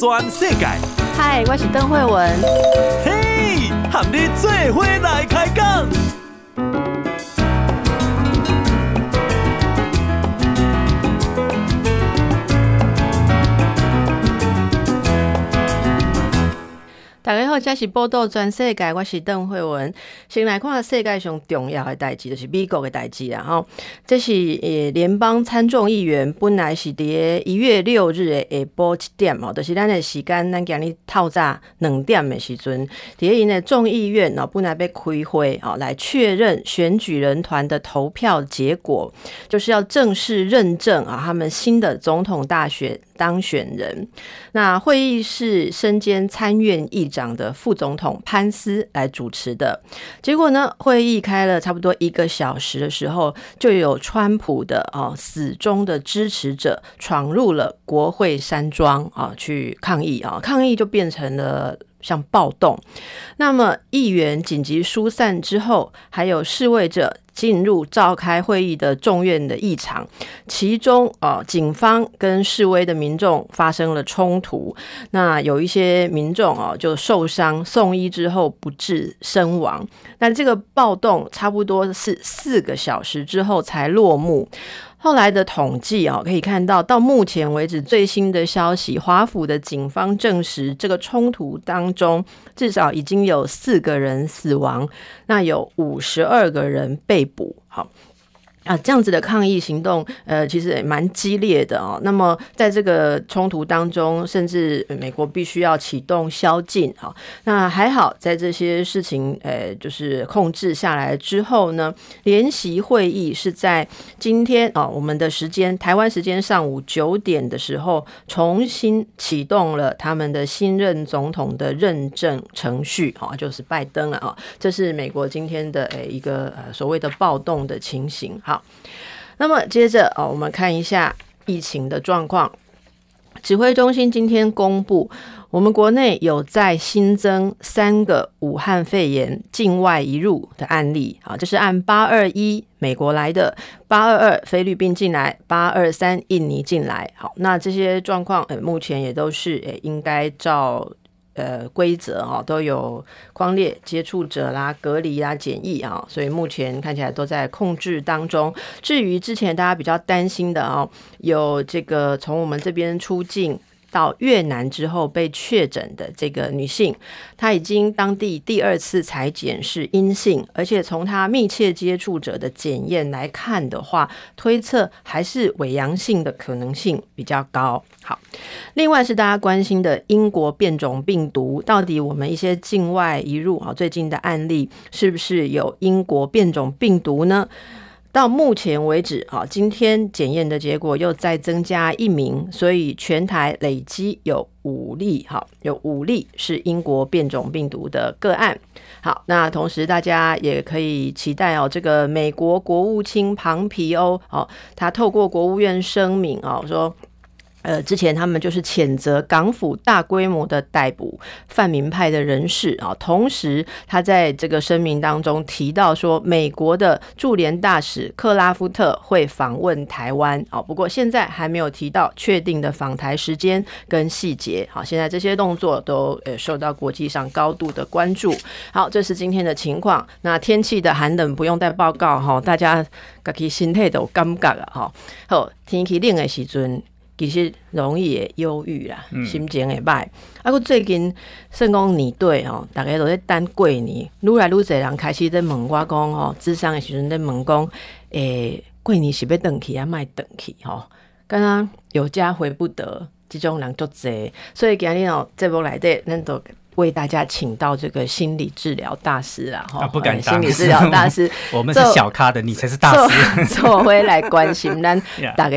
全世界。嗨，我是邓惠文。嘿，和你做伙来开讲。大家好，这是报道全世界，我是邓惠文。先来看世界上重要的代志，就是美国的代志啦。吼，这是呃联邦参众议员本来是在一月六日诶下晡七点哦，就是咱的时间，咱今日透早两点的时阵，在因的众议院哦，本来被开会哦，来确认选举人团的投票结果，就是要正式认证啊，他们新的总统大选当选人。那会议是身兼参院议长的副总统潘斯来主持的。结果呢，会议开了差不多一个小时的时候，就有川普的啊死忠的支持者闯入了国会山庄啊去抗议啊，抗议就变成了。像暴动，那么议员紧急疏散之后，还有示威者进入召开会议的众院的异常，其中啊，警方跟示威的民众发生了冲突，那有一些民众哦就受伤，送医之后不治身亡。那这个暴动差不多是四个小时之后才落幕。后来的统计啊，可以看到，到目前为止最新的消息，华府的警方证实，这个冲突当中至少已经有四个人死亡，那有五十二个人被捕。好。啊，这样子的抗议行动，呃，其实也蛮激烈的哦。那么，在这个冲突当中，甚至美国必须要启动宵禁啊。那还好，在这些事情，呃，就是控制下来之后呢，联席会议是在今天啊，我们的时间，台湾时间上午九点的时候，重新启动了他们的新任总统的认证程序啊，就是拜登了啊。这是美国今天的呃一个呃所谓的暴动的情形，好。那么接着哦，我们看一下疫情的状况。指挥中心今天公布，我们国内有再新增三个武汉肺炎境外移入的案例啊，这是按八二一美国来的，八二二菲律宾进来，八二三印尼进来。好，那这些状况呃，目前也都是呃应该照。呃，规则哦都有框列接触者啦、隔离啊、检疫啊，所以目前看起来都在控制当中。至于之前大家比较担心的哦，有这个从我们这边出境。到越南之后被确诊的这个女性，她已经当地第二次采检是阴性，而且从她密切接触者的检验来看的话，推测还是伪阳性的可能性比较高。好，另外是大家关心的英国变种病毒，到底我们一些境外移入啊，最近的案例是不是有英国变种病毒呢？到目前为止，啊，今天检验的结果又再增加一名，所以全台累积有五例，哈，有五例是英国变种病毒的个案。好，那同时大家也可以期待哦，这个美国国务卿庞皮欧，哦，他透过国务院声明，哦，说。呃，之前他们就是谴责港府大规模的逮捕泛民派的人士啊，同时他在这个声明当中提到说，美国的驻联大使克拉夫特会访问台湾啊，不过现在还没有提到确定的访台时间跟细节。好，现在这些动作都呃受到国际上高度的关注。好，这是今天的情况。那天气的寒冷不用带报告哈，大家自己心态都感觉了哈。好，天气冷的时阵。其实容易会忧郁啦，心情会歹。啊，我最近算讲年底吼，大家都在等过年，愈来愈侪人开始在问我讲吼，智商的时阵在问讲，诶、欸，过年是要转去啊，卖转去吼？刚刚有家回不得，这种人足侪，所以今日哦，节目内底咱都。为大家请到这个心理治疗大师啊，哈，不敢当。心理治疗大师，我们是小咖的，你才是大师，做回来关心 咱大家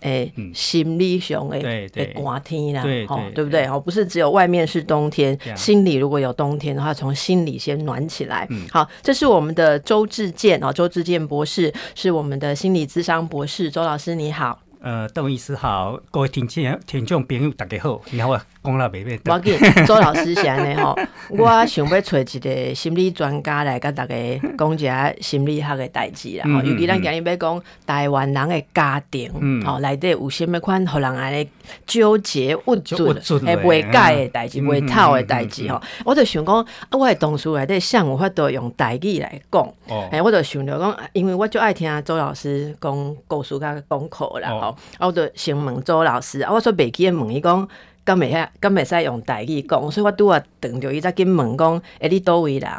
诶心理上诶诶寒天啦，对对不对？哦，不是只有外面是冬天，心里如果有冬天的话，从心里先暖起来。好，这是我们的周志健啊，周志健博士是我们的心理咨商博士，周老师你好。呃，邓医师好，各位听众听众朋友大家好，然后我讲了袂袂。我见 周老师是安尼吼，我想要找一个心理专家来跟大家讲一下心理学的代志啦。吼，尤其咱今日要讲台湾人的家庭，吼、嗯，内底有甚物款，互人安尼纠结郁卒，诶，袂解的代志，袂透的代志吼。我就想讲，啊，我的同事内底想有法度用代志来讲，诶、哦，我就想着讲，因为我就爱听周老师讲故事甲讲课啦，吼、哦。啊，我就先问周老师，啊，我说袂记问伊讲，敢袂遐，敢袂使用台语讲，所以我拄啊等着伊再紧问讲，诶，你倒位人？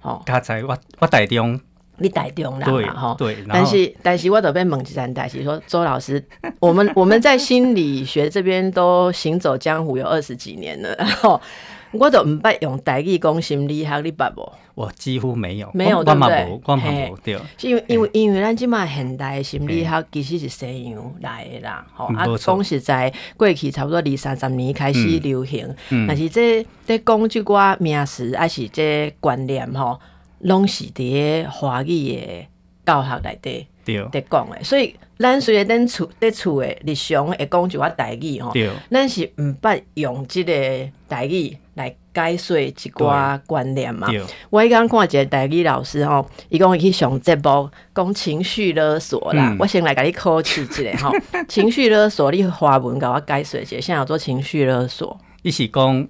吼，刚才我我台中，你台中啦嘛？吼，对。但是但是我都被问一件代志，说周老师，我们我们在心理学这边都行走江湖有二十几年了，然后我都唔捌用台语讲心理学，你捌无？我几乎没有，没有对不对？对，因为因为因为咱即马现代心理学其实是西洋来的啦，吼啊，讲实在过去差不多二三十年开始流行，嗯。嗯、但是这这讲即寡名词还是这观念吼，拢是伫华语的教学内底在讲的，所以咱虽然咱厝在厝的日常会讲一寡台语吼，咱是毋捌用即个台语来。解说一寡观念嘛，我迄刚看一个代理老师吼，伊讲伊去上节目讲情绪勒索啦，嗯、我先来甲你考试一下吼，情绪勒索你华文甲我解说一下，现在有做情绪勒索，一起讲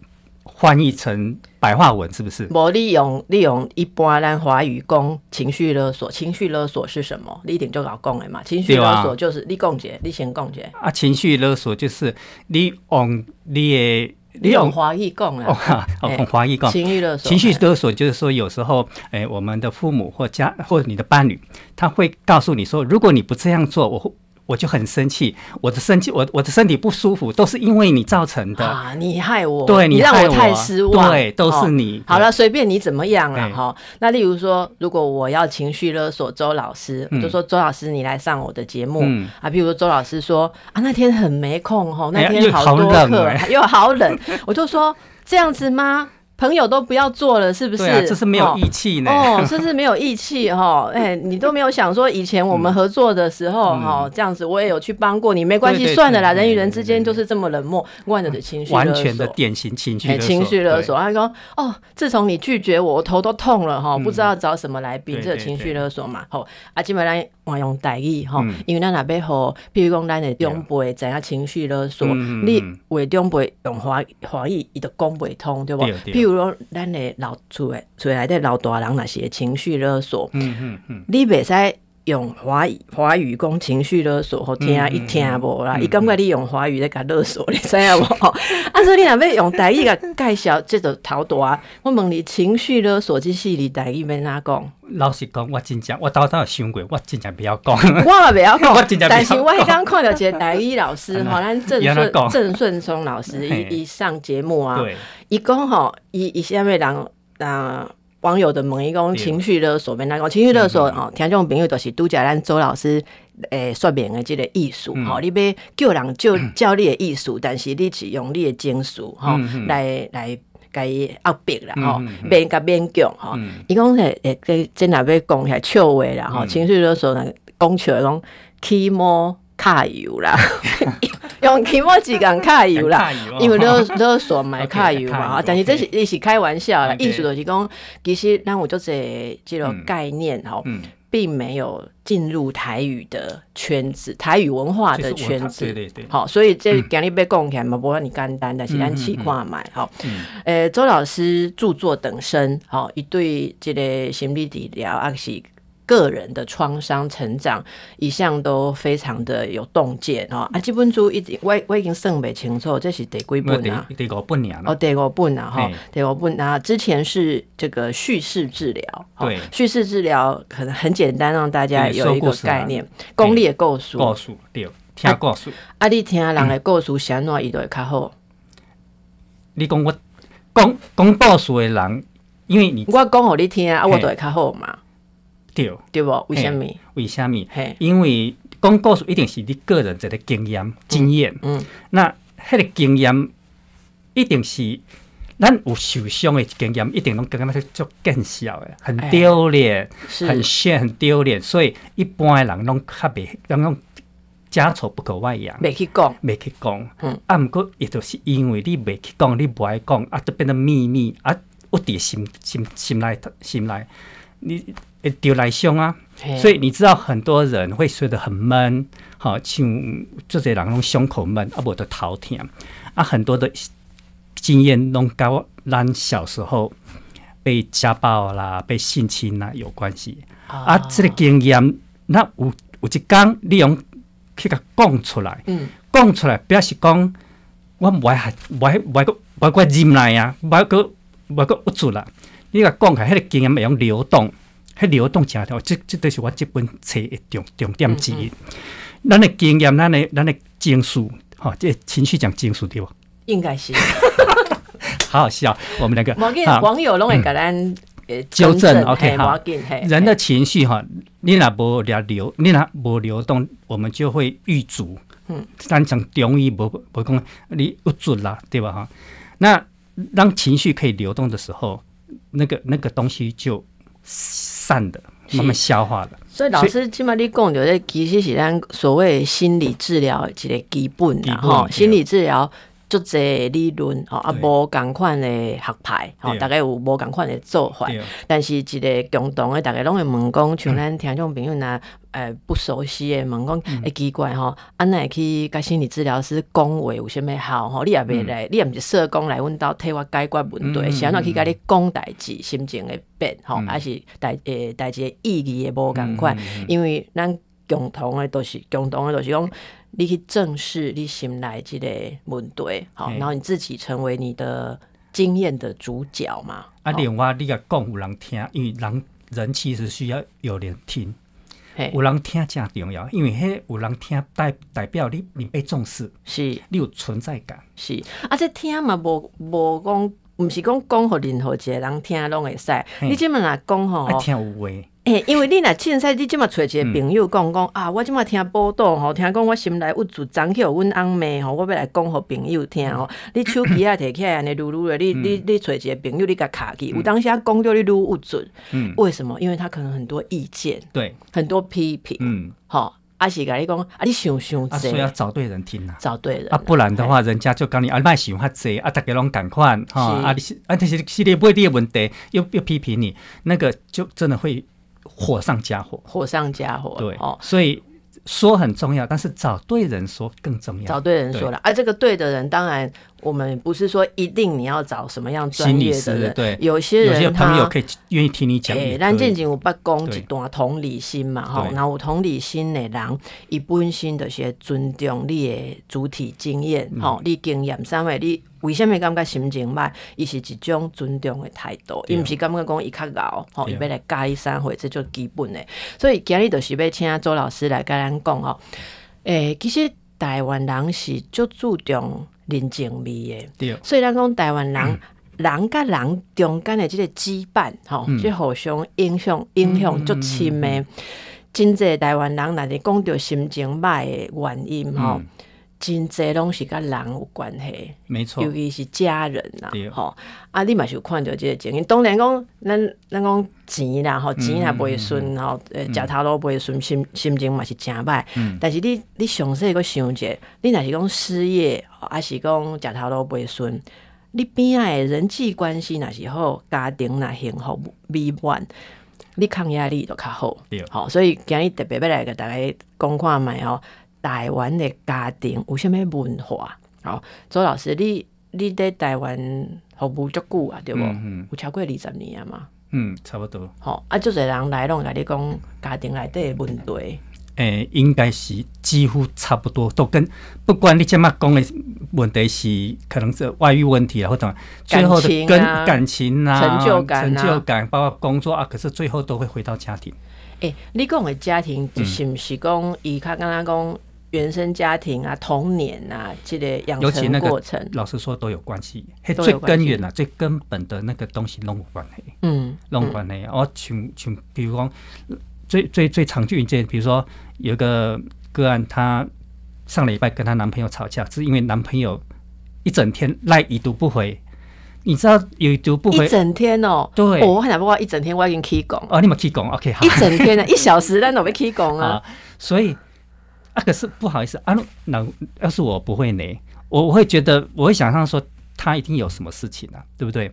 翻译成白话文是不是？无利用利用一般咱华语讲情绪勒索，情绪勒索是什么？你一定就搞讲的嘛，情绪勒索就是你讲解，你先讲解啊，情绪勒索就是你用你的。你用华裔讲啊？哦，用华裔讲。情绪勒索，情绪勒索就是说，有时候，哎，我们的父母或家或者你的伴侣，他会告诉你说，如果你不这样做，我会。我就很生气，我的生气，我我的身体不舒服，都是因为你造成的啊！你害我，对你，你让我太失望，对，都是你。哦、好了，随便你怎么样了哈。那例如说，如果我要情绪勒索周老师，嗯、我就说周老师，你来上我的节目、嗯、啊。比如说周老师说啊，那天很没空哈，那天好多课、哎、又好冷，我就说这样子吗？朋友都不要做了，是不是？这是没有义气呢。哦，这是没有义气哈。哎，你都没有想说以前我们合作的时候哈，这样子我也有去帮过你，没关系，算了啦。人与人之间就是这么冷漠，万能的情绪完全的典型情绪。情绪勒索，他说哦，自从你拒绝我，我头都痛了哈，不知道找什么来比，这个情绪勒索嘛。好，啊，基本上我用台语吼，因为咱若要互，比如讲咱的长辈知影情绪勒索，你为长辈用华华语，伊都讲袂通，对不？譬如。比如讲，咱的老厝诶，厝内底老大人那些情绪勒索，嗯嗯嗯，你袂使用华语华语讲情绪勒索，好听啊一听无啦，伊感觉你用华语在甲勒索，你知影无？啊，所以你若要用台语甲介绍，即就头大。我问你，情绪勒索即系你台语要哪讲？老实讲，我真正我倒倒有想过，我真正不要讲。我也不要讲，但是我刚刚看到一个台语老师，吼，咱郑顺郑顺松老师一一上节目啊，伊讲吼，伊伊下面人啊网友的问伊讲情绪勒索，变哪讲情绪勒索？哦，听众朋友都是拄则咱周老师诶说明的这个艺术，吼，你要叫人就教你的艺术，但是你是用你的情绪，吼，来来。该压迫啦，吼，免甲勉强，吼。伊讲诶诶，这真若要讲起来笑话啦，吼，情绪勒索呢，讲笑讲起毛 卡油啦，用起毛几根卡油啦，因为勒勒索买揩油嘛，但是这是伊是开玩笑啦，意思就是讲，其实咱有做这这种概念，吼。并没有进入台语的圈子，台语文化的圈子。对对对。好，所以这今日要讲起来嘛，不会你简单，但是咱试看买。好，呃，周老师著作等身，好，一对这个心理治疗啊是。个人的创伤成长一向都非常的有洞见哦，啊，这本书已经我我已经算不清楚，这是第几本啊？第五本啊？哦，第五本啊？哈，第五本啊？之前是这个叙事治疗，对，叙事治疗可能很简单，让大家有一个概念，功利的故事，故事对，听故事。啊，你听人的故事，谁哪一段较好？你讲我讲讲故事的人，因为你我讲给你听啊，我都会较好嘛。对，对不？为什么？为什么？因为讲故事一定是你个人一个经验、经验。嗯，那迄个经验一定是咱有受伤的经验，一定拢感觉是足见笑的，很丢脸，很炫，很丢脸。所以一般的人拢较袂，拢拢家丑不可外扬，没去讲，没去讲。嗯，啊，毋过也就是因为你没去讲，你不爱讲，啊，就变成秘密啊，我伫心心心内心内，你会丢来凶啊。所以你知道很多人会睡得很闷，好像这些人拢胸口闷，啊，无得头痛啊，很多的经验拢跟咱小时候被家暴啦、被性侵啦有关系啊。这个经验，那有有一天你用去甲讲出来，讲、嗯、出来表示讲我唔爱还唔爱唔爱个唔爱个忍耐啊，唔爱个唔爱个不住啦。你甲讲开，迄个经验会用流动。迄流动起来，这这都是我这本册的重重点之一。咱的经验，咱的咱的情绪，哈，这情绪讲情绪对不？应该是。好好笑，我们两个网友拢会给咱纠正。OK，好。人的情绪哈，你若无流，你若无流动，我们就会郁阻。嗯。咱讲中医无无讲你郁卒啦，对吧？哈。那当情绪可以流动的时候，那个那个东西就。散的，慢慢消化的。所以老师起码你讲的，其实是咱所谓心理治疗一个基本啦，吼。心理治疗足侪理论吼，啊，无共款的学派吼，大概有无共款的做法。但是一个共同的，大家拢会问讲，像咱听众朋友呐。诶，不熟悉诶，问讲诶奇怪吼，安奈去甲心理治疗师讲话有啥物好吼？你也袂来，你也毋是社工来阮兜替我解决问题，是安怎去甲你讲代志，心情会变吼，还是代诶代志意义会无共款？因为咱共同诶都是共同诶都是讲，你去正视你心内即个问题，好，然后你自己成为你的经验的主角嘛。啊，另外你甲讲有人听，因为人人其实需要有人听。有人听真重要，因为迄有人听代代表你你被重视，是。你有存在感，是。啊，这听嘛无无讲，毋是讲讲互任何一个人听拢会使，你即满若讲吼，爱听有话。诶，因为你若凊彩，你即马揣一个朋友讲讲、嗯、啊，我即马听报道吼，听讲我心内郁卒，昨去互阮翁妹吼，我要来讲互朋友听吼。嗯、你手机啊摕起来，安尼噜噜的，你你你揣一个朋友，你甲卡去，有当时啊讲叫你愈有准，嗯，为什么？因为他可能很多意见，对，很多批评，嗯，好，阿是甲你讲，啊，你想想这，所以要找对人听呐，找对人，啊，不然的话，人家就讲你啊，卖想较济，啊，大家拢赶快，哈，啊，你是啊，这是系列不会的问题，又又批评你，那个就真的会。火上加火，火上加火。对，哦，所以说很重要，但是找对人说更重要。找对人说了，而这个对的人，当然我们不是说一定你要找什么样专业的人，对，有些人有些朋友可以愿意听你讲。哎，咱进前有八公一段同理心嘛，吼，然后有同理心的人，一般性的些尊重你的主体经验，哈，你经验三位你。为什么感觉心情歹？伊是一种尊重的态度，伊毋是感觉讲伊较老，吼，伊要来教伊啥货，这就基本的。所以今日就是要请周老师来跟咱讲吼。诶、欸，其实台湾人是足注重人情味的，所以咱讲台湾人、嗯、人甲人中间的即个羁绊，吼、嗯，即互相影响影响足深的。真济台湾人，若是讲着心情歹的原因，吼、嗯。真济拢是甲人有关系，没错，尤其是家人呐，吼，啊，你嘛是有看到即个情形。当然讲，咱咱讲钱啦，吼，钱也不会顺，吼，诶，食头路不会顺，心心情嘛是真歹。嗯，但是你你详细个想者，你若是讲失业，还是讲食头路不会顺，你边仔诶人际关系若是好，家庭若幸福美满，你抗压力都较好。对，好，所以今日特别要来给大家讲看觅吼。台湾的家庭有啥物文化？好，周老师，你你在台湾服务足久啊，对不？有超过二十年啊嘛。嗯，差不多。好，啊，就是人来拢甲你讲家庭内底问题。诶、欸，应该是几乎差不多，都跟不管你怎么讲的问题是，可能是外遇问题啊，或者最后的跟感情啊、成就感、啊、成就感，包括工作啊，可是最后都会回到家庭。诶、欸，你讲的家庭是不是讲伊较刚刚讲？原生家庭啊，童年啊，这个养成过程，老实说都有关系。最根源啊，最根本的那个东西拢有关系。嗯，拢有关系。我像像，比如讲，最最最常见一件，比如说有个个案，她上礼拜跟她男朋友吵架，是因为男朋友一整天赖已读不回。你知道已读不回一整天哦？对，我很想不过一整天，我已经 K 讲。哦，你们 K 讲，OK，好。一整天呢，一小时，但我没起讲啊。所以。啊，可是不好意思啊，那要是我不会呢，我我会觉得我会想象说他一定有什么事情啊，对不对？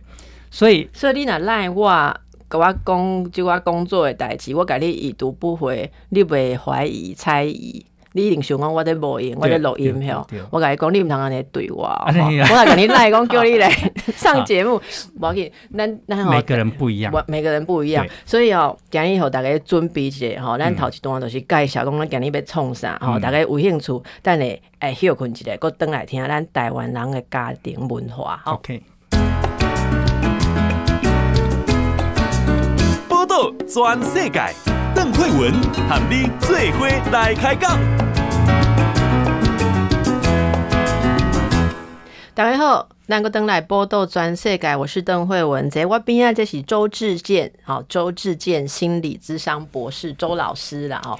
所以所以你若赖我，跟我讲就我工作的代志，我跟你已读不回，你袂怀疑猜疑。你一定想讲我在录音，我在录音吼。我甲你讲，你毋通安尼对我。我来甲你来讲，叫你来 上节目。无要紧，咱咱每个人不一样，每个人不一样。所以哦，今日互大家准备一下吼，咱头一段就是介绍讲咱今日要创啥吼，大家有兴趣，等下哎休困一下，搁转来听咱台湾人的家庭文化。OK。报道全世界。邓惠文喊你最伙来开讲。大家好，咱个登来报道全世界，我是邓惠文。在我边啊，这是周志健，好，周志健心理智商博士，周老师啦，哦。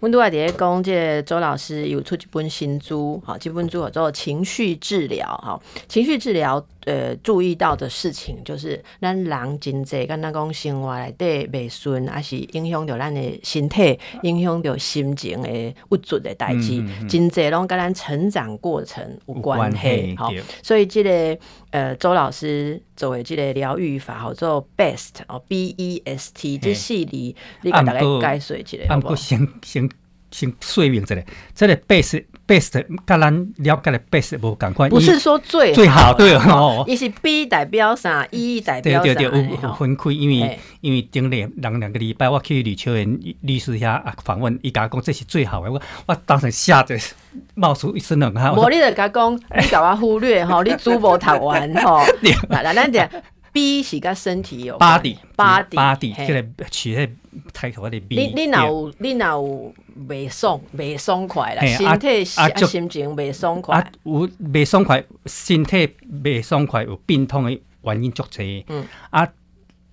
温度外底下讲，这周老师有出一本新书，好，这本书叫做情绪治疗，好，情绪治疗。呃，注意到的事情就是，咱人真济，跟咱讲生活内底未顺，还是影响到咱的身体，影响到心情的不足的代志，真济拢跟咱成长过程有关系。好，所以这个呃，周老师作为这个疗愈法，叫做 BEST 哦，B E S T，这系列你给大家解说一下，好不好？先先先说明一下，这个 BEST。best，跟咱了解的 best 无共款，不是说最最好对哦，伊是 B 代表啥，E 代表啥，对对对，有有分开，因为因为顶两两两个礼拜，我去吕秋远律师遐啊访问，伊甲我讲这是最好的，我我当时吓得冒出一身冷汗。无你就甲讲，你甲我忽略吼，你书无读完吼，来来咱讲 B 是甲身体有，body body body，这个取迄抬头的 B，你你若有你若有。未爽，未爽快啦，身体啊心情未爽快。啊，有未爽快，身体未爽快，有病痛的原因足侪。嗯，啊，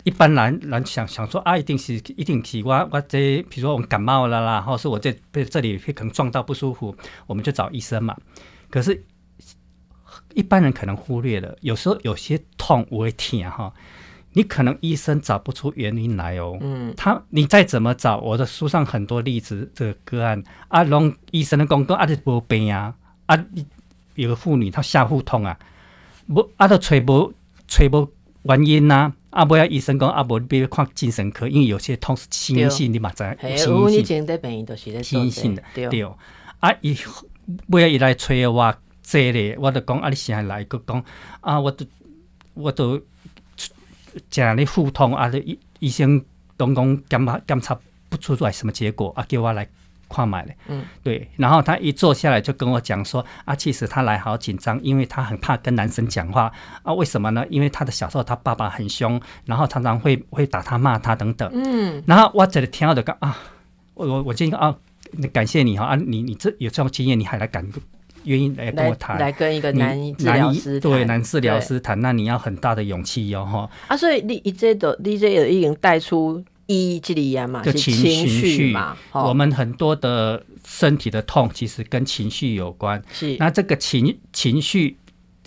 一般人人想想说啊，一定是一定是我我这，比如说我感冒了啦，或是我这被这里可能撞到不舒服，我们就找医生嘛。可是，一般人可能忽略了，有时候有些痛我会听哈。你可能医生找不出原因来哦，嗯，他你再怎么找，我的书上很多例子，这个个案，啊，拢医生的讲讲啊，就无病啊，啊，有个妇女她下腹痛啊，无啊，都找无找无原因呐，啊，不要医生讲啊，无必要看精神科，因为有些痛是心因性的嘛，在心因性的，心因性的，对，啊，伊不要伊来找我这里，我就讲啊，你现在来佮讲啊，我都我都。讲你腹痛啊，医医生都讲检查检查不出来什么结果啊，叫我来看买嘞。嗯，对。然后他一坐下来就跟我讲说啊，其实他来好紧张，因为他很怕跟男生讲话啊。为什么呢？因为他的小时候他爸爸很凶，然后常常会会打他骂他等等。嗯。然后我这里听到的讲啊，我我我建议啊，感谢你哈啊，你你这有这种经验，你还来敢。愿意来跟我谈，来跟一个男治疗师对男治疗师谈，那你要很大的勇气哟哈。啊，所以你一这都你这也已经带出一这里呀嘛，就情绪嘛。我们很多的身体的痛其实跟情绪有关。是，那这个情情绪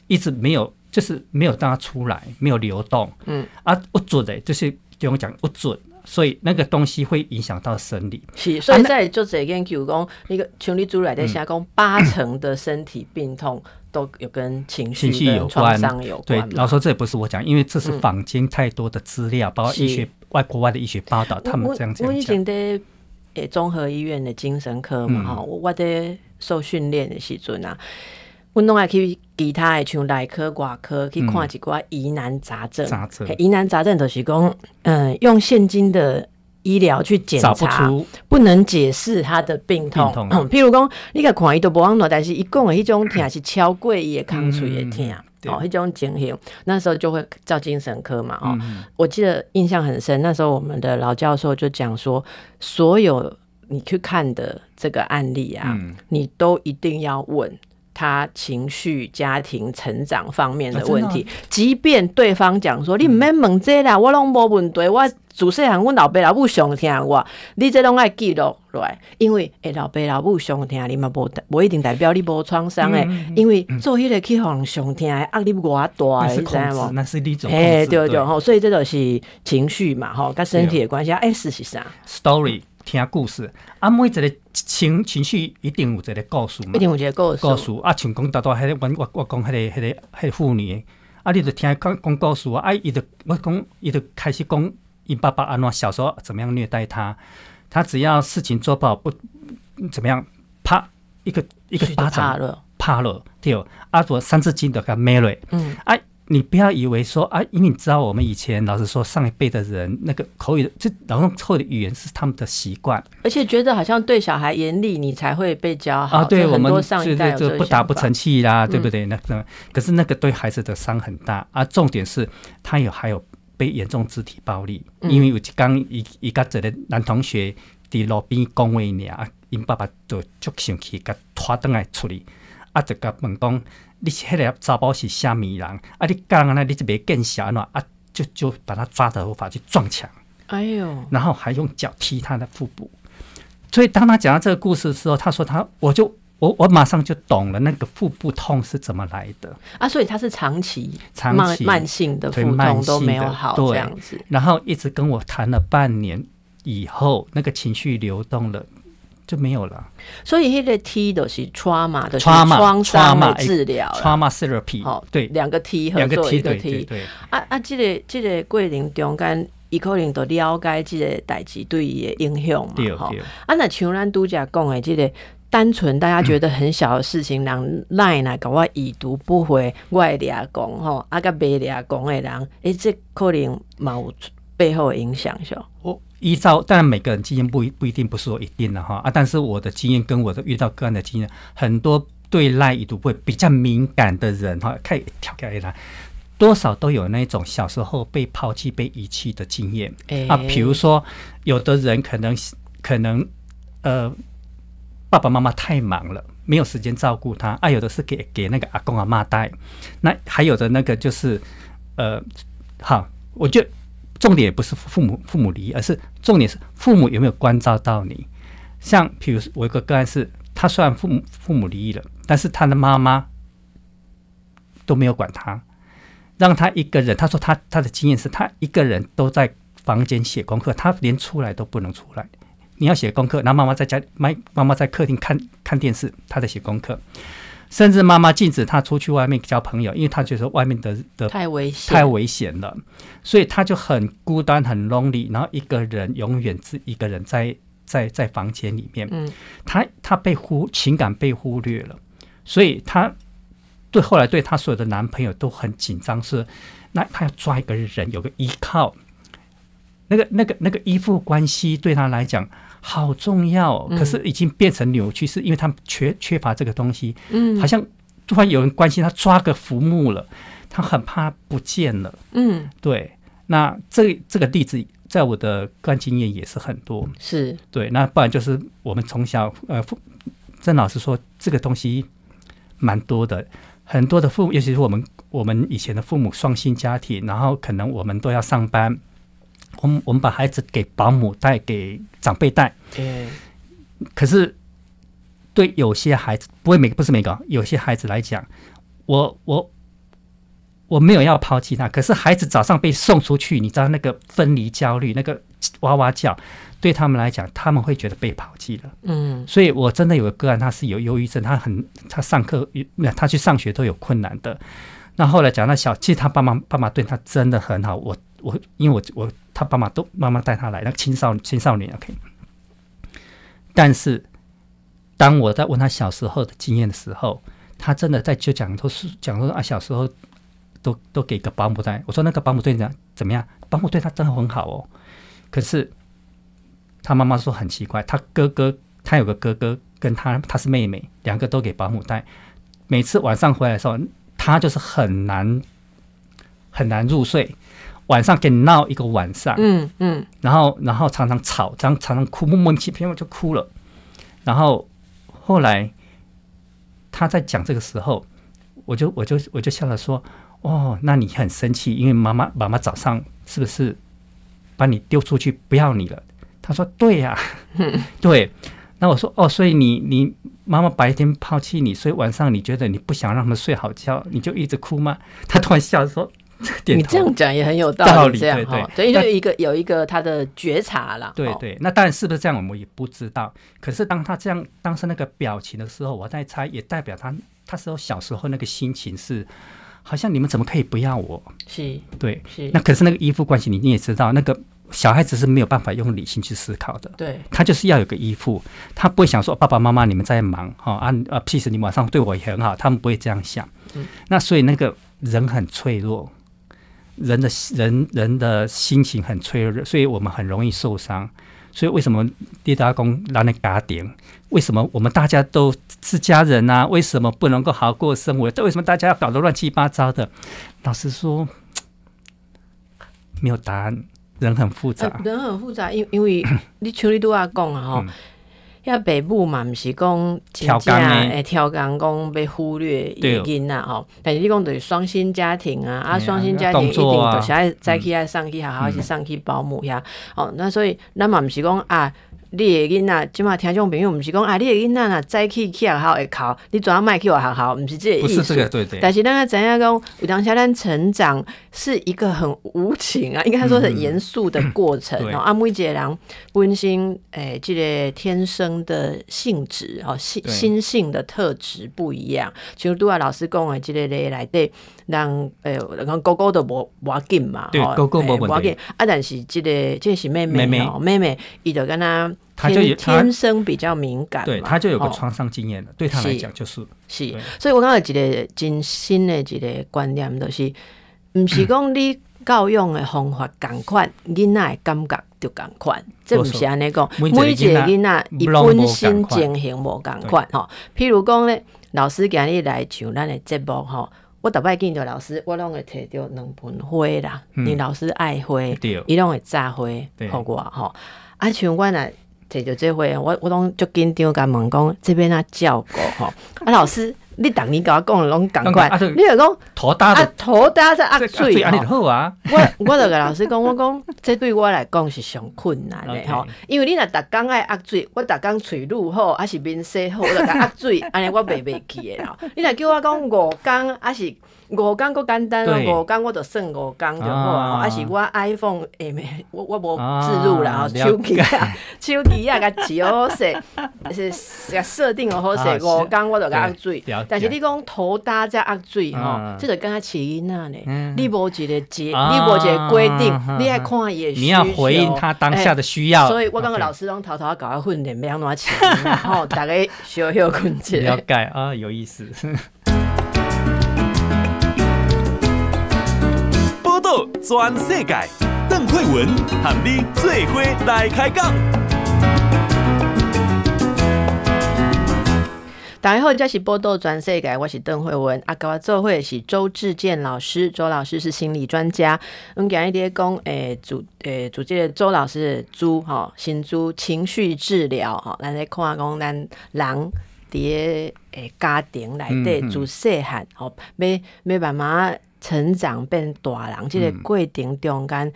一直没有，就是没有让它出来，没有流动。嗯啊，不准的，就是就我讲不准。所以那个东西会影响到生理，是，所以在做这个研究讲，那个像你主来在下讲，八成的身体病痛都有跟情绪有关，有关。对，老实说这也不是我讲，因为这是坊间太多的资料，包括医学外国外的医学报道，他们这样讲。我以前在诶综合医院的精神科嘛，哈，我在受训练的时阵啊。我拢爱去其他的像内科、外科去看一寡疑难杂症。杂症，疑难杂症就是讲，嗯，用现今的医疗去检查，不，出不能解释他的病痛。病痛啊、譬如讲，你个看伊都无安怎，但是伊讲的迄种痛是超过伊的空嘴的痛，哦，迄种情形，那时候就会照精神科嘛。哦，嗯、我记得印象很深，那时候我们的老教授就讲说，所有你去看的这个案例啊，嗯、你都一定要问。他情绪、家庭成长方面的问题，即便对方讲说你唔免问这啦，我拢无问题，我自细汉阮老爸老母上听我，你这拢爱记录来，因为诶老爸老母上听你嘛无无一定代表你无创伤诶，因为做迄个去互人上听压力偌大，你知无？那是一种诶对对吼，所以这就是情绪嘛吼，跟身体的关系。哎，事实上，story。听故事，啊，每一个情情绪一定有一个故事嘛，一定有一个故事。故事。啊，像讲大多迄个，我我我讲迄个迄个迄个妇女，啊，你就听讲讲故事啊，伊就我讲伊就开始讲伊爸爸安怎小时候怎么样虐待他，他只要事情做不好不怎么样，啪一个一个巴掌，怕了，对，啊，做三字经都给他骂了，嗯，啊。你不要以为说啊，因为你知道我们以前老实说上一辈的人那个口语，就老用错的语言是他们的习惯，而且觉得好像对小孩严厉，你才会被教好。啊，对我们对对就不打不成器啦，对不对？那那可是那个对孩子的伤很大啊。重点是他有还有被严重肢体暴力，因为有刚一一个这个男同学在路边讲话呢，因爸爸就就生气，给拖登来处理，啊，就甲问讲。你迄个查甫是虾米人？啊，你刚刚那你就别更小喏啊，就就把他抓头发去撞墙，哎呦，然后还用脚踢他的腹部。所以当他讲到这个故事的时候，他说他我就我我马上就懂了那个腹部痛是怎么来的啊。所以他是长期长期慢性的腹痛都没有好这样子，然后一直跟我谈了半年以后，那个情绪流动了。就没有了，所以迄个 T 都是 trauma 的创伤的治疗，trauma therapy。好，对，两个 T 合作一个 T。对啊啊，这个这个过程中间，伊可能都了解这个代志对伊的影响嘛。哈，啊，那像咱拄则讲的，这个单纯大家觉得很小的事情，人赖来搞我已读不回，我会俩讲吼，啊个别俩讲的人，诶，这可能嘛有背后的影响，是哦。依照，当然每个人经验不一不一定不是说一定的哈啊，但是我的经验跟我的遇到个案的经验，很多对赖已读不回比较敏感的人哈，可以跳开来，多少都有那种小时候被抛弃、被遗弃的经验、欸、啊。比如说，有的人可能可能呃，爸爸妈妈太忙了，没有时间照顾他啊。有的是给给那个阿公阿妈带，那还有的那个就是呃，好，我就。重点也不是父母父母离异，而是重点是父母有没有关照到你。像比如我有个个案是，他虽然父母父母离异了，但是他的妈妈都没有管他，让他一个人。他说他他的经验是他一个人都在房间写功课，他连出来都不能出来。你要写功课，然后妈妈在家，妈妈妈在客厅看看电视，他在写功课。甚至妈妈禁止他出去外面交朋友，因为他觉得外面的的太危险，太危险了，所以他就很孤单，很 lonely，然后一个人永远是一个人在在在房间里面。嗯，他他被忽情感被忽略了，所以他对后来对他所有的男朋友都很紧张，是那他要抓一个人有个依靠，那个那个那个依附关系对他来讲。好重要，可是已经变成扭曲，是因为他们缺缺乏这个东西。嗯，好像突然有人关心他，抓个浮木了，他很怕不见了。嗯，对。那这这个例子在我的个案经验也是很多。是对。那不然就是我们从小呃，郑老师说这个东西蛮多的，很多的父母，尤其是我们我们以前的父母双薪家庭，然后可能我们都要上班。我们我们把孩子给保姆带，给长辈带。嗯。可是对有些孩子，不会每个不是每个，有些孩子来讲，我我我没有要抛弃他。可是孩子早上被送出去，你知道那个分离焦虑，那个哇哇叫，对他们来讲，他们会觉得被抛弃了。嗯。所以我真的有个个案，他是有忧郁症，他很他上课，他去上学都有困难的。那后来讲到小，其实他爸妈爸妈对他真的很好。我我因为我我。他爸妈都妈妈带他来，那个青少青少年 OK。但是当我在问他小时候的经验的时候，他真的在就讲都是讲说啊，小时候都都给个保姆带。我说那个保姆对你讲怎么样？保姆对他真的很好哦。可是他妈妈说很奇怪，他哥哥他有个哥哥跟他他是妹妹，两个都给保姆带。每次晚上回来的时候，他就是很难很难入睡。晚上给你闹一个晚上，嗯嗯，然后然后常常吵，常常常哭，莫名其妙就哭了。然后后来他在讲这个时候，我就我就我就笑了说：“哦，那你很生气，因为妈妈妈妈早上是不是把你丢出去不要你了？”他说：“对呀，对。”那我说：“哦，所以你你妈妈白天抛弃你，所以晚上你觉得你不想让他们睡好觉，你就一直哭吗？”他突然笑 你这样讲也很有道理，这样哈，对，就一个有一个他的觉察了。对对，那当然是不是这样，我们也不知道。可是当他这样当时那个表情的时候，我在猜，也代表他他时候小时候那个心情是，好像你们怎么可以不要我？是，对，是。那可是那个依附关系，你你也知道，那个小孩子是没有办法用理性去思考的。对，他就是要有个依附，他不会想说爸爸妈妈你们在忙哈啊啊，其实你晚上对我也很好，他们不会这样想。嗯，那所以那个人很脆弱。人的人人的心情很脆弱，所以我们很容易受伤。所以为什么跌打工让你打点？为什么我们大家都是家人啊？为什么不能够好好过生活？这为什么大家要搞得乱七八糟的？老实说，没有答案。人很复杂，呃、人很复杂，因因为你像你都要讲啊，哈。遐爸母嘛，毋是讲真正诶，挑工讲被忽略原因啊吼。但是你讲对双薪家庭啊，啊双薪家庭一定就是爱早起爱送去学校，还是送去保姆遐。哦，那所以咱嘛毋是讲啊。你的囡仔，即马听众朋友毋是讲啊，你的囡仔若早起去学校会考，你怎啊卖去学校？毋是这个意思。这个，对对。但是咱知影讲，有当时咱成长是一个很无情啊，应该说很严肃的过程。哦、嗯，啊，每一个人本身诶，这个天生的性质哦，心心性的特质不一样。像拄啊老师讲的，这个咧内底，人诶，人哥哥都无无要紧嘛，对，哥哥无要紧。啊，但是这个这个是妹妹哦，妹妹伊就跟他。他就天生比较敏感，对，他就有个创伤经验了。对他来讲，就是是。所以我刚才一个真新的一个观念，就是毋是讲你教养的方法同款，囡仔的感觉就同款。这不是安尼讲，每一个囡仔伊本身情形无同款哈。譬如讲咧，老师今日来上咱的节目哈，我逐摆见到老师，我拢会摕到两盆花啦。你老师爱花，伊拢会炸花互我吼。啊，像我若摕着这花，我我拢就紧张，甲问讲这边啊照顾吼。啊，老师，你逐年甲我讲拢共款，你就讲土搭啊土搭在压水吼。我我就甲老师讲，我讲这对我来讲是上困难的 吼，因为你若逐工爱压水，我逐工喙露好，还是面色好，我就甲压水，安尼我袂袂记的咯。你若叫我讲五工，还是？五工够简单啊，五工我就算五工就好啊。还是我 iPhone 下面我我无置入啦，手机啊，手机啊，甲调色是设定好势，五工我就甲压水。但是你讲头搭再压水吼，这就跟他起因啊呢？你无一个节，你无一个规定，你爱看也需你要回应他当下的需要。所以我感觉老师拢偷偷搞个训练，要安怎起因，然后大家小小困一了解啊，有意思。全世界，邓惠文和你做伙来开讲。大家好，这是报道全世界，我是邓惠文。啊，跟我做会是周志健老师，周老师是心理专家。我们讲一点讲，诶，主诶主这周老师的主哈，新主情绪治疗哈，咱来看讲咱人伫诶家庭内底自细汉，吼，没没办法。成长变大人，这个过程中间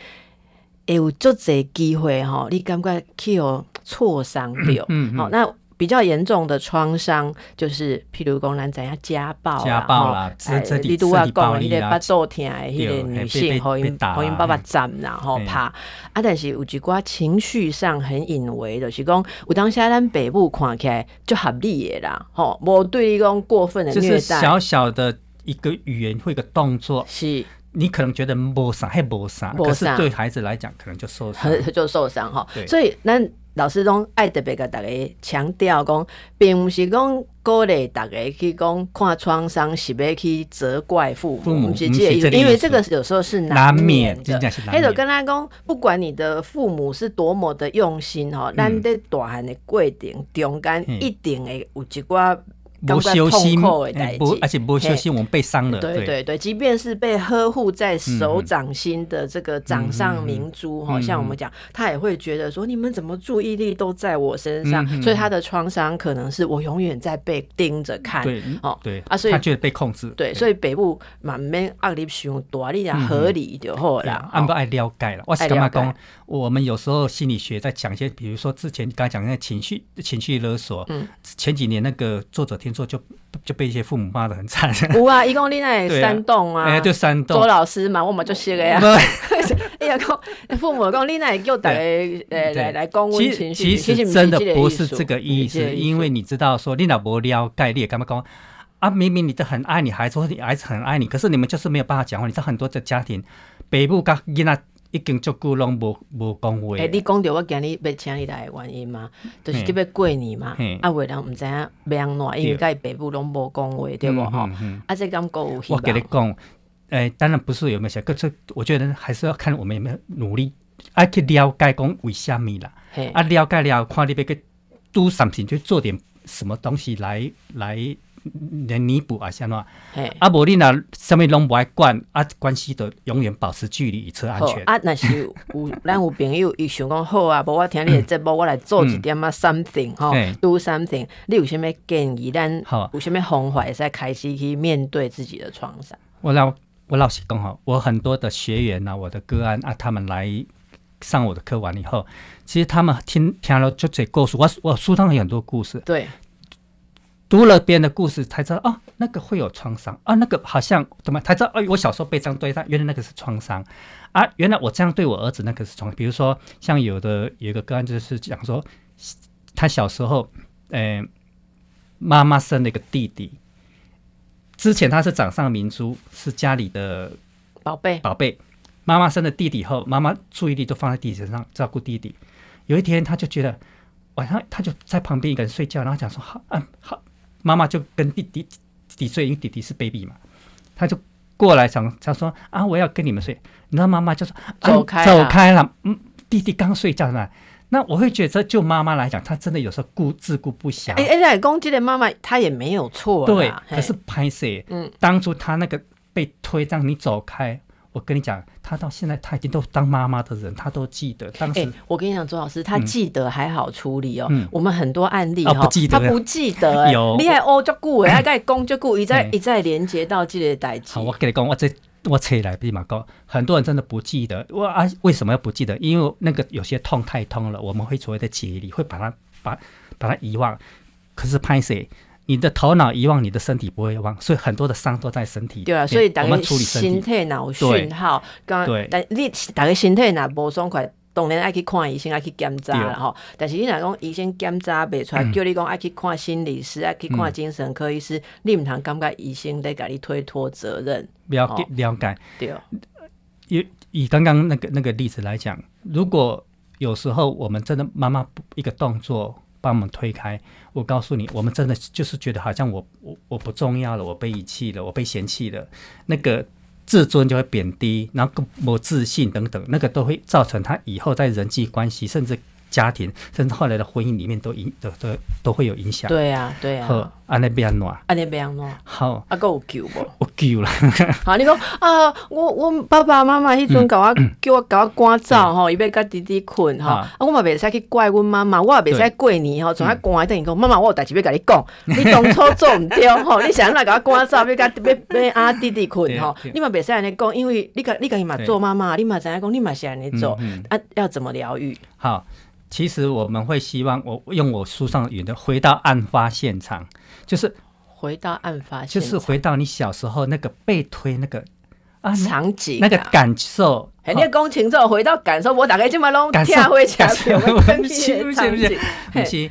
会有足侪机会吼，你感觉去有挫伤掉？嗯，好，那比较严重的创伤就是，譬如讲咱怎样家暴家暴啦，你都要讲迄个巴肚疼的迄个女性，互因互因爸爸斩然后拍。啊，但是有一寡情绪上很隐微的，就是讲有当时咱爸母看起来就合理的啦，吼，无对你讲过分的虐待，小小的。一个语言或一个动作，是。你可能觉得没啥，还没啥，可是对孩子来讲，可能就受伤，就受伤哈。所以，那老师都爱特别跟大家强调讲，并不是讲鼓励大家去讲看创伤是要去责怪父母，是这意思，因为这个有时候是难免的。还有跟他讲，不管你的父母是多么的用心哈，咱在大汉的过程中间，一定会有一寡。不修心，不，而且不修心，我们被伤了。对对对，即便是被呵护在手掌心的这个掌上明珠，哈，像我们讲，他也会觉得说，你们怎么注意力都在我身上？所以他的创伤可能是我永远在被盯着看。对，哦，对啊，所以他觉得被控制。对，所以北部慢慢压力上大，你讲合理就好了。俺不爱了解了，我是干嘛讲？我们有时候心理学在讲一些，比如说之前你刚才讲那个情绪情绪勒索，嗯，前几年那个作者听说就就被一些父母骂的很惨。有啊，一共你那 煽动啊，哎，就煽动。周老师嘛，我们就写个呀。哎呀，讲父母讲你那又大家呃来来讲温情绪，其实真的不是这个意思，因为你知道说你老婆了解，你也干嘛讲啊？明明你都很爱你孩子，或者你孩子很爱你，可是你们就是没有办法讲话。你知道很多的家庭，北部跟囡仔。已经足久拢无无讲话。诶、欸，你讲着我今日要请你来的原因嘛，就是特别过年嘛，啊，为人毋知影要安怎，因为甲伊爸母拢无讲话，对无吼？啊，这感觉有希望。我跟你讲，诶、欸，当然不是有没有写，可是我觉得还是要看我们有没有努力，啊去了解讲为虾米啦，啊，了解了，看你要去 do something，就做点什么东西来来。来弥补啊，像喏，啊，无你若什么拢不爱管，啊，关系都永远保持距离，以策安全。啊，那是有咱有朋友伊想讲好啊，无我听你的节目，我来做一点啊，something 哈，do something。你有啥物建议？咱有啥物方法，会使开始去面对自己的创伤？我老我老实讲哈，我很多的学员呐，我的个案啊，他们来上我的课完以后，其实他们听听了就这故事，我我书上有很多故事。对。读了别人的故事才知道哦，那个会有创伤啊，那个好像怎么才知道？哎，我小时候被这样对待，原来那个是创伤啊！原来我这样对我儿子，那个是创伤。比如说，像有的有一个个案就是讲说，他小时候，呃，妈妈生了一个弟弟，之前他是掌上明珠，是家里的宝贝宝贝。妈妈生了弟弟后，妈妈注意力都放在弟弟身上，照顾弟弟。有一天，他就觉得晚上他就在旁边一个人睡觉，然后讲说好，嗯，好。妈妈就跟弟弟弟弟睡，因为弟弟是 baby 嘛，他就过来想，他说啊，我要跟你们睡。然后妈妈就说走开，走开了。嗯，弟弟刚睡觉嘛。那我会觉得，就妈妈来讲，她真的有时候顾自顾不暇。哎哎，攻击的妈妈，她也没有错。对，可是拍谁，嗯，当初她那个被推让你走开。我跟你讲，他到现在他已经都当妈妈的人，他都记得当时。欸、我跟你讲，周老师，他记得还好处理哦。嗯、我们很多案例哈、哦，他不记得、欸。有，你还哦就顾哎，该公就顾，一再一再连接到这个代志。好，我跟你讲，我这我扯来立马讲，很多人真的不记得。我啊，为什么要不记得？因为那个有些痛太痛了，我们会所谓的解离，会把它把把它遗忘。可是拍谢。你的头脑遗忘，你的身体不会忘，所以很多的伤都在身体。对啊，所以大家心态脑讯号，刚刚但你大家心态脑不爽快，当然爱去看医生，爱去检查了哈。但是你若讲医生检查不出来，叫你讲爱去看心理师，爱去看精神科医师，嗯、你唔通感觉医生在给你推脱责任。了解了解。对。以以刚刚那个那个例子来讲，如果有时候我们真的妈妈一个动作。帮我们推开，我告诉你，我们真的就是觉得好像我我我不重要了，我被遗弃了，我被嫌弃了，那个自尊就会贬低，然后更没自信等等，那个都会造成他以后在人际关系甚至家庭甚至后来的婚姻里面都影都都都会有影响。对呀、啊，对呀、啊。安尼变安怎？安尼变安怎？好，啊，够有救无？有救啦！好，你讲啊，我我爸爸妈妈迄阵甲我 叫我甲我赶走吼，伊要甲弟弟困吼，啊，我嘛袂使去怪阮妈妈，我也袂使过年吼，从遐赶等于讲妈妈，我有代志要甲你讲，你当初做毋对吼，你想来甲我赶走，要甲要要啊弟弟困吼，你嘛袂使安尼讲，因为你甲你甲伊嘛做妈妈，你嘛知影讲，你嘛是安尼做，啊，要怎么疗愈？好。其实我们会希望我用我书上语的回到案发现场，就是回到案发现场，就是回到你小时候那个被推那个啊场景，那个感受。你讲清楚，回到感受，我大概这么拢听回去。不是不是不是，不是。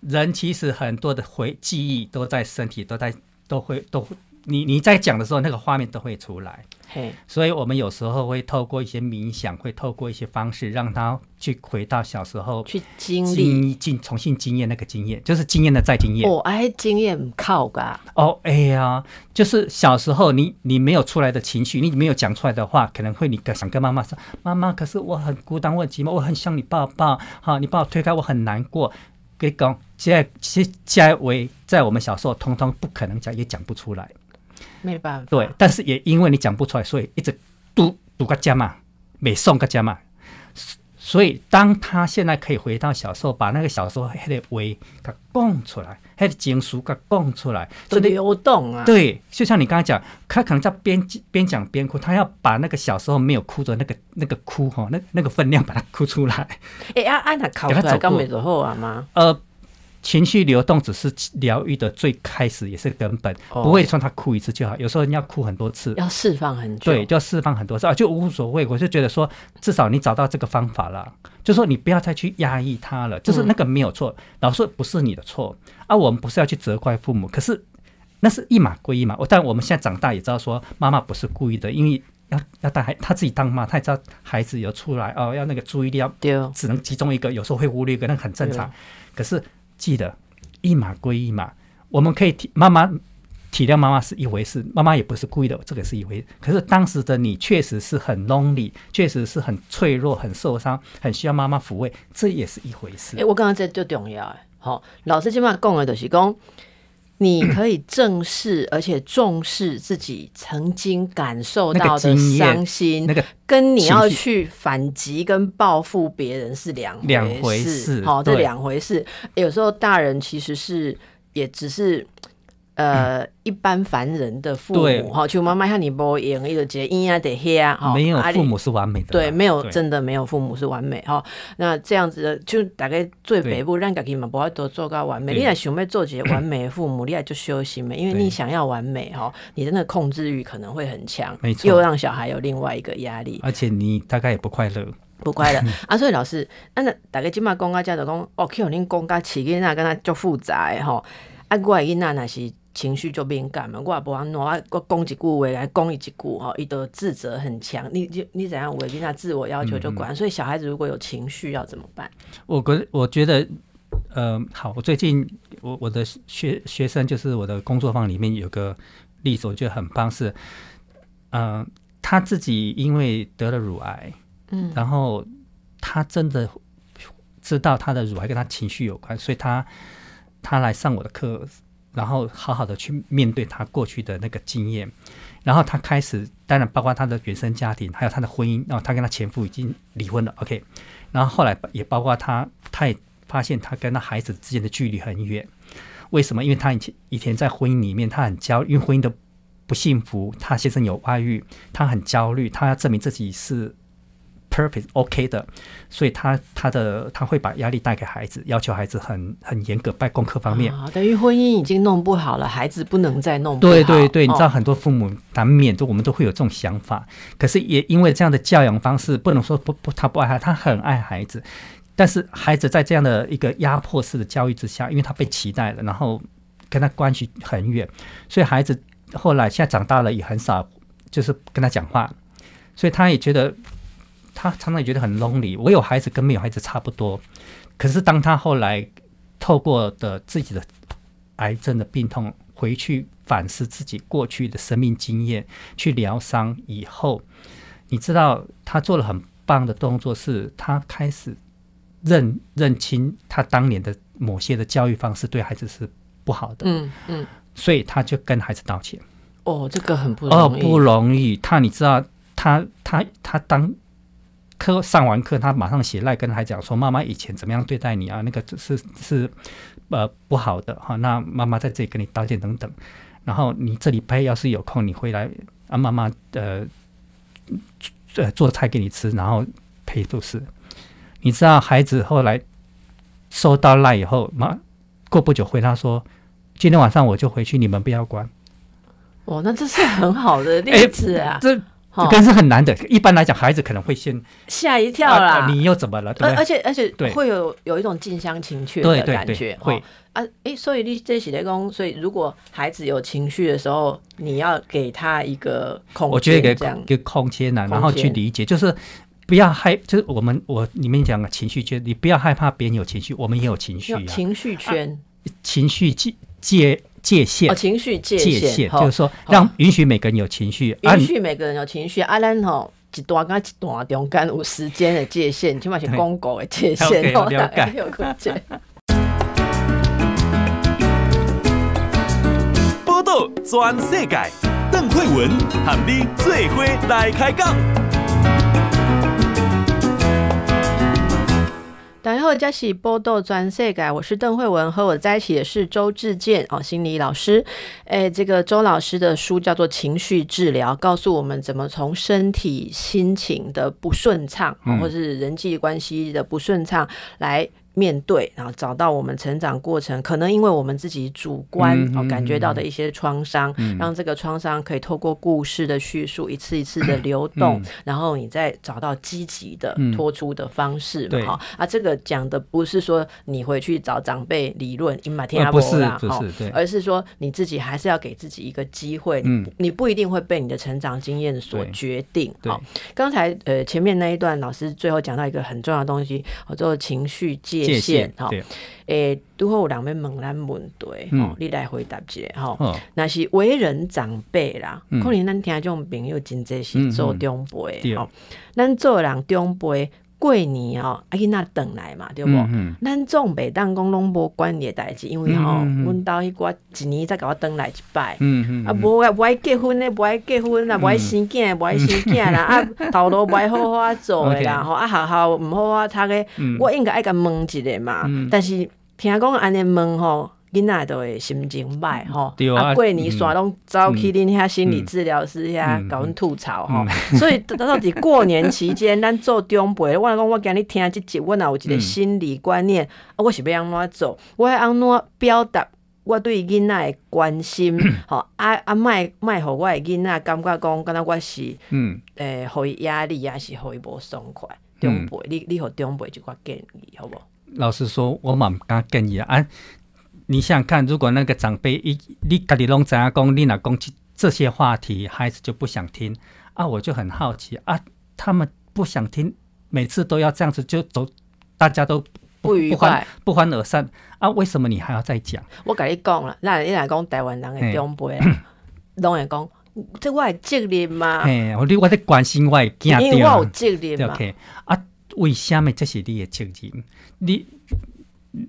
人其实很多的回记忆都在身体，都在都会都会。你你在讲的时候，那个画面都会出来。嘿，所以我们有时候会透过一些冥想，会透过一些方式，让他去回到小时候去经历、经重新经验那个经验，就是经验的再经验。哦，哎，经验靠噶。哦，哎呀，就是小时候你你没有出来的情绪，你没有讲出来的话，可能会你想跟妈妈说：“妈妈，可是我很孤单，我很寂寞，我很想你抱抱。”好，你把我推开，我很难过。跟你讲，现在现在为在我们小时候，通通不可能讲，也讲不出来。没办法，对，但是也因为你讲不出来，所以一直堵堵个家嘛，没送个家嘛。所以当他现在可以回到小时候，把那个小时候黑的胃给供出来，还得情绪给供出来，就流动啊。对，就像你刚刚讲，他可能在边边讲边哭，他要把那个小时候没有哭的那个那个哭哈，那那个分量把它哭出来。哎、欸，啊啊，那哭出来刚没走后啊吗？呃。情绪流动只是疗愈的最开始，也是根本，哦、不会说他哭一次就好。有时候你要哭很多次，要释放很久，对，就要释放很多次啊，就无所谓。我就觉得说，至少你找到这个方法了，就说你不要再去压抑他了，就是那个没有错，老师不是你的错啊。我们不是要去责怪父母，可是那是一码归一码。我但我们现在长大也知道说，妈妈不是故意的，因为要要带孩他自己当妈，他也知道孩子有出来哦，要那个注意力要只能集中一个，有时候会忽略一个，那很正常。可是。记得一码归一码，我们可以体妈妈体谅妈妈是一回事，妈妈也不是故意的，这个是一回事。可是当时的你确实是很 lonely，确实是很脆弱、很受伤、很需要妈妈抚慰，这也是一回事。哎、我刚刚这就重要哎，好，老师今晚讲的就是讲。你可以正视而且重视自己曾经感受到的伤心，那个跟你要去反击跟报复别人是两两回事。好，这两回事。有时候大人其实是也只是。呃，一般凡人的父母哈，就妈妈像你不演一个节，阴啊得黑啊，没有父母是完美的，对，没有真的没有父母是完美哈。那这样子的，就大概最北部让家己嘛，不要多做到完美。你也想要做几个完美的父母，你也就休息嘛，因为你想要完美哈，你的那控制欲可能会很强，没错，又让小孩有另外一个压力，而且你大概也不快乐，不快乐 啊。所以老师，那大概今嘛公家家长讲，哦，可能恁公家起因那跟他就复杂哈，啊，我因那那是。情绪就敏感嘛，我也不安怎，我讲一句话来讲一句哈，伊都自责很强。你你你怎样？我跟他自我要求就管。嗯、所以小孩子如果有情绪要怎么办？我觉我觉得，呃，好，我最近我我的学学生就是我的工作坊里面有个例子，我觉得很棒，是，呃，他自己因为得了乳癌，嗯，然后他真的知道他的乳癌跟他情绪有关，所以他他来上我的课。然后好好的去面对他过去的那个经验，然后他开始，当然包括他的原生家庭，还有他的婚姻，然后他跟他前夫已经离婚了，OK，然后后来也包括他，他也发现他跟他孩子之间的距离很远，为什么？因为他以前以前在婚姻里面他很焦，因为婚姻的不幸福，他先生有外遇，他很焦虑，他要证明自己是。Perfect OK 的，所以他他的他会把压力带给孩子，要求孩子很很严格，在功课方面。啊，等于婚姻已经弄不好了，孩子不能再弄不好。对对对，你知道很多父母难免都我们都会有这种想法，可是也因为这样的教养方式，不能说不不他不爱他，他很爱孩子，但是孩子在这样的一个压迫式的教育之下，因为他被期待了，然后跟他关系很远，所以孩子后来现在长大了也很少就是跟他讲话，所以他也觉得。他常常也觉得很 lonely。我有孩子跟没有孩子差不多，可是当他后来透过的自己的癌症的病痛回去反思自己过去的生命经验，去疗伤以后，你知道他做了很棒的动作，是他开始认认清他当年的某些的教育方式对孩子是不好的。嗯嗯，所以他就跟孩子道歉。哦，这个很不容易。哦，不容易。他你知道，他他他当。课上完课，他马上写赖跟孩子讲说：“妈妈以前怎么样对待你啊？那个是是呃不好的哈。那妈妈在这里跟你道歉等等。然后你这礼拜要是有空，你回来啊，妈妈呃呃做菜给你吃，然后陪都是。你知道孩子后来收到赖以后，妈过不久回他说：今天晚上我就回去，你们不要管。哦，那这是很好的例子啊。这个是很难的，一般来讲，孩子可能会先吓一跳啦。你又怎么了？对，而且而且会有有一种近乡情怯的感觉。会啊，诶，所以你这是在讲，所以如果孩子有情绪的时候，你要给他一个空间，我觉得给一个空间呢，然后去理解，就是不要害，就是我们我里面讲的情绪圈，你不要害怕别人有情绪，我们也有情绪，情绪圈，情绪界界。界限，情绪界限，就是说，让允许每个人有情绪，允许每个人有情绪。阿兰吼，一段跟一段中间有时间的界限，起码是公告的界限。了解，有空间。报道全世界，邓惠文和你做伙来开讲。大家好，这是报道全世改，我是邓慧文，和我在一起的是周志健哦，心理老师。哎，这个周老师的书叫做《情绪治疗》，告诉我们怎么从身体、心情的不顺畅，或者是人际关系的不顺畅来。面对，然后找到我们成长过程，可能因为我们自己主观哦感觉到的一些创伤，嗯、让这个创伤可以透过故事的叙述，一次一次的流动，嗯、然后你再找到积极的脱出的方式嘛哈、嗯、啊，这个讲的不是说你回去找长辈理论，你马天阿伯啦哈，而是说你自己还是要给自己一个机会，嗯、你不一定会被你的成长经验所决定。好，刚才呃前面那一段老师最后讲到一个很重要的东西，叫做情绪界。界限哈，诶，拄好有人要问咱问题，吼，你来回答一下吼。那是为人长辈啦，可能咱听这种朋友真济是做长辈，吼，咱做人长辈过年哦，啊囡仔转来嘛，对不？咱总袂当讲拢无关联代志，因为吼，阮兜迄个一年才甲我转来一摆，啊，无爱无爱结婚诶，无爱结婚啦，无爱生囝，无爱生囝啦，啊，头路无爱好好做诶啦，吼，啊，学校毋好好读的，我应该爱甲问一下嘛，但是听讲安尼问吼。囡仔都会心情歹吼，啊，过年煞拢走去恁遐心理治疗师遐甲阮吐槽吼，所以到底过年期间，咱做长辈，我讲我今日听这集，我若有一个心理观念，啊，我是要安怎做？我要安怎表达我对囡仔的关心？吼，啊啊，卖卖，互我的囡仔感觉讲，敢若我是，嗯，诶，互伊压力，抑是互伊无爽快？长辈，你你互长辈一寡建议，好不？老实说，我嘛毋敢建议啊。你想想看，如果那个长辈一你家里拢怎样讲，你若讲这些话题，孩子就不想听啊！我就很好奇啊，他们不想听，每次都要这样子就走，大家都不，不愉快，不欢而散啊！为什么你还要再讲？我跟你讲了，那你来讲台湾人的长辈，拢会讲，这我的责任嘛。嘿，我你我在关心我的囝，因为我有责任嘛。OK 啊，为什么这是你的责任？你？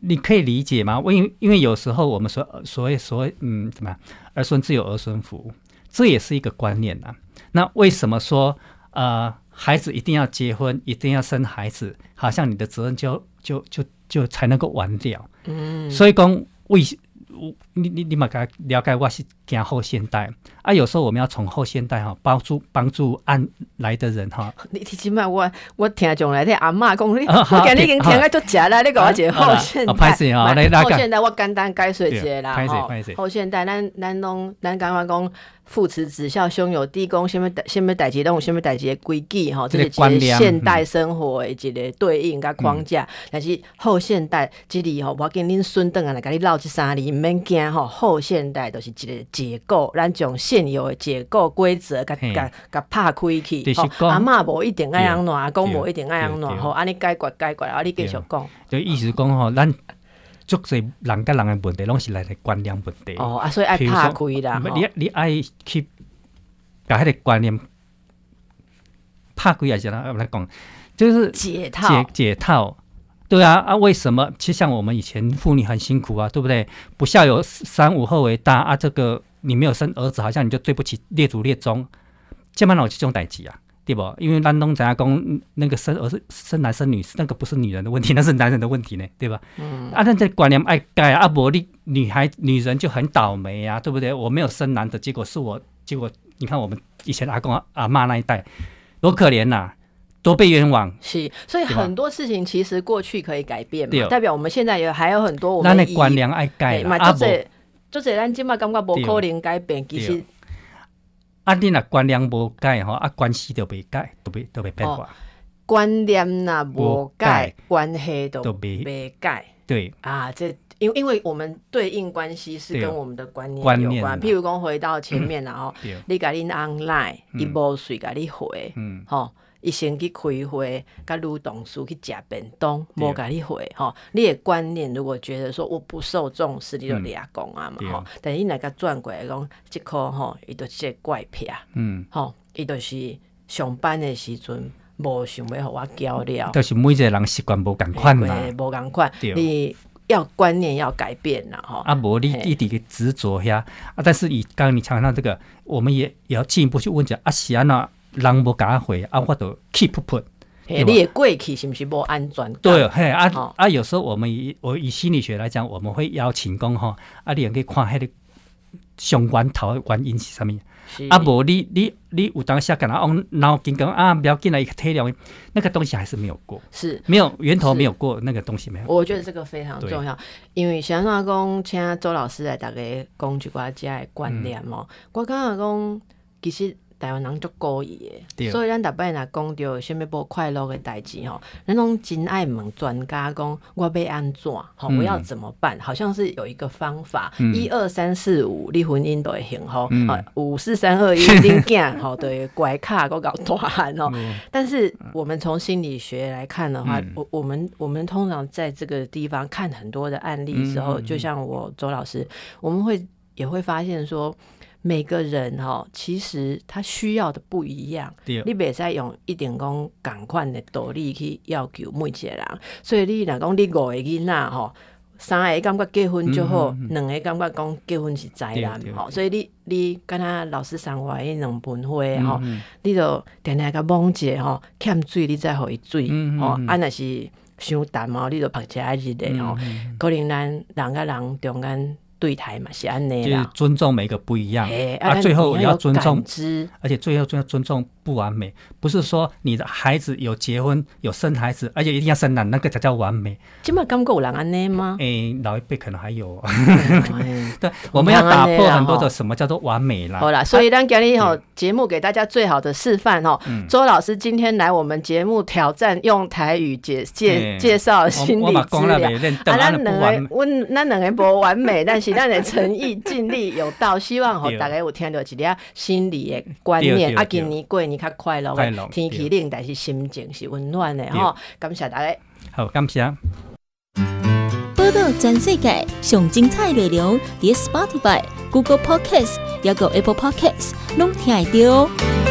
你可以理解吗？因为因为有时候我们说所谓所谓嗯，怎么样儿孙自有儿孙福，这也是一个观念啊。那为什么说呃孩子一定要结婚，一定要生孩子，好像你的责任就就就就才能够完掉？嗯，所以讲为。你你你嘛该了解，我是讲后现代啊。有时候我们要从后现代哈帮助帮助按来的人哈。你提起码我我听众来听阿嬷讲，你我今日已经听个足假啦。你讲我讲后现代，后现代我简单解说一下啦。后现代咱咱拢咱刚刚讲。父慈子孝，兄友弟恭，什么代什么代志，拢有什么代志的规矩吼，这是一个现代生活的一个对应甲框架。但是后现代这里吼，我跟恁孙邓啊来跟你唠这三字，毋免惊吼。后现代都是一个结构，咱从现有的结构规则甲甲甲拍开去。阿嬷无一定爱安怎，阿公无一定爱安怎，吼，安尼解决解决，啊，你继续讲。就意思讲吼，咱。足侪人甲人诶问题，拢是来自观念问题。哦，啊，所以爱拍开啦。你你爱去把迄个观念拍开，还是怎来讲？就是解套，解解套。对啊，啊，为什么？其实像我们以前妇女很辛苦啊，对不对？不孝有三，五后为大啊。这个你没有生儿子，好像你就对不起列祖列宗，这么老这种代志啊。对不？因为咱拢知影讲那个生儿子生男生女，那个不是女人的问题，那是男人的问题呢，对吧？嗯。啊，那这观念爱改啊，不你女孩女人就很倒霉啊，对不对？我没有生男的，结果是我，结果你看我们以前阿公阿妈那一代多可怜呐、啊，多被冤枉。是，所以很多事情其实过去可以改变嘛，代表我们现在也还有很多我们那观念爱改啊，不，就是咱今嘛感觉无可能改变，其实。啊，你若观念无改吼，啊，关系就袂改，都袂都袂变化。观念若无改，关系都袂改。对啊，这因因为我们对应关系是跟我们的观念有关。譬如讲回到前面然后，你甲恁 online 伊无随甲你回，嗯，吼。伊先去开会，甲女同事去食便当，无甲你回吼。你的观念如果觉得说我不受重视，你就俩讲啊嘛吼。但是你那个转过来讲，即箍吼，伊都是个怪癖，嗯，吼，伊都是上班的时阵无想要互我交流。都是每一个人习惯无共款啦，无共款。你要观念要改变啦，吼。啊，无你一直执着遐啊。但是以刚刚你强调这个，我们也也要进一步去问一下啊，是安怎？人无甲我回啊，我就 keep put，欸、你也过去是不是不安全？对，嘿啊、哦、啊，有时候我们以我以心理学来讲，我们会邀请讲吼，啊，你也可以看迄个相关头原因是啥物？啊，无你你你有当下跟他往脑筋讲啊，不要进来一个体谅，那个东西还是没有过，是没有源头没有过那个东西没有。我觉得这个非常重要，因为想说讲，请周老师来大概讲一寡遮的观念哦、嗯。我刚刚讲其实。台湾人足故意的，所以咱逐摆若讲到啥物不快乐的代志吼，咱拢真爱问专家讲，我要安怎？吼，我要怎么办？嗯、好像是有一个方法，一二三四五，你婚姻都会幸福，五四三二一，恁囝吼对拐卡个搞大汉吼。但是我们从心理学来看的话，我、嗯、我们我们通常在这个地方看很多的案例的时候，就像我周老师，我们会也会发现说。每个人哈，其实他需要的不一样。你别再用一点讲赶快的道理去要求每一个人。所以你若讲你五个囡仔吼，三个感觉结婚就好，两、嗯、个感觉讲结婚是灾难吼。所以你你跟他老师生活迄两盆花吼，你就定定个忘记吼，欠水你再互伊水吼、嗯，啊若是伤淡哦，你就拍车日的吼。可能咱人甲人中间。对台嘛是安内啦，就是尊重每个不一样，啊，最后要尊重，而且最后要尊重。不完美，不是说你的孩子有结婚有生孩子，而且一定要生男，那个才叫完美。今麦刚够有人安尼吗？诶、欸，老一辈可能还有。对，我们要打破很多的什么叫做完美啦。好啦，所以咱今日吼节目给大家最好的示范吼、嗯，周老师今天来我们节目挑战用台语介介介绍心理治疗。啊，咱两个，阮咱两个不完美，但是咱的诚意 尽力有到，希望吼大家有听到一点心理的观念。啊，今年过年。较快乐，天气冷，但是心情是温暖的吼。感谢大家，好，感谢。报道全世界上精彩内容，伫 Spotify、Google Podcasts，还有 Apple Podcasts，拢听得到。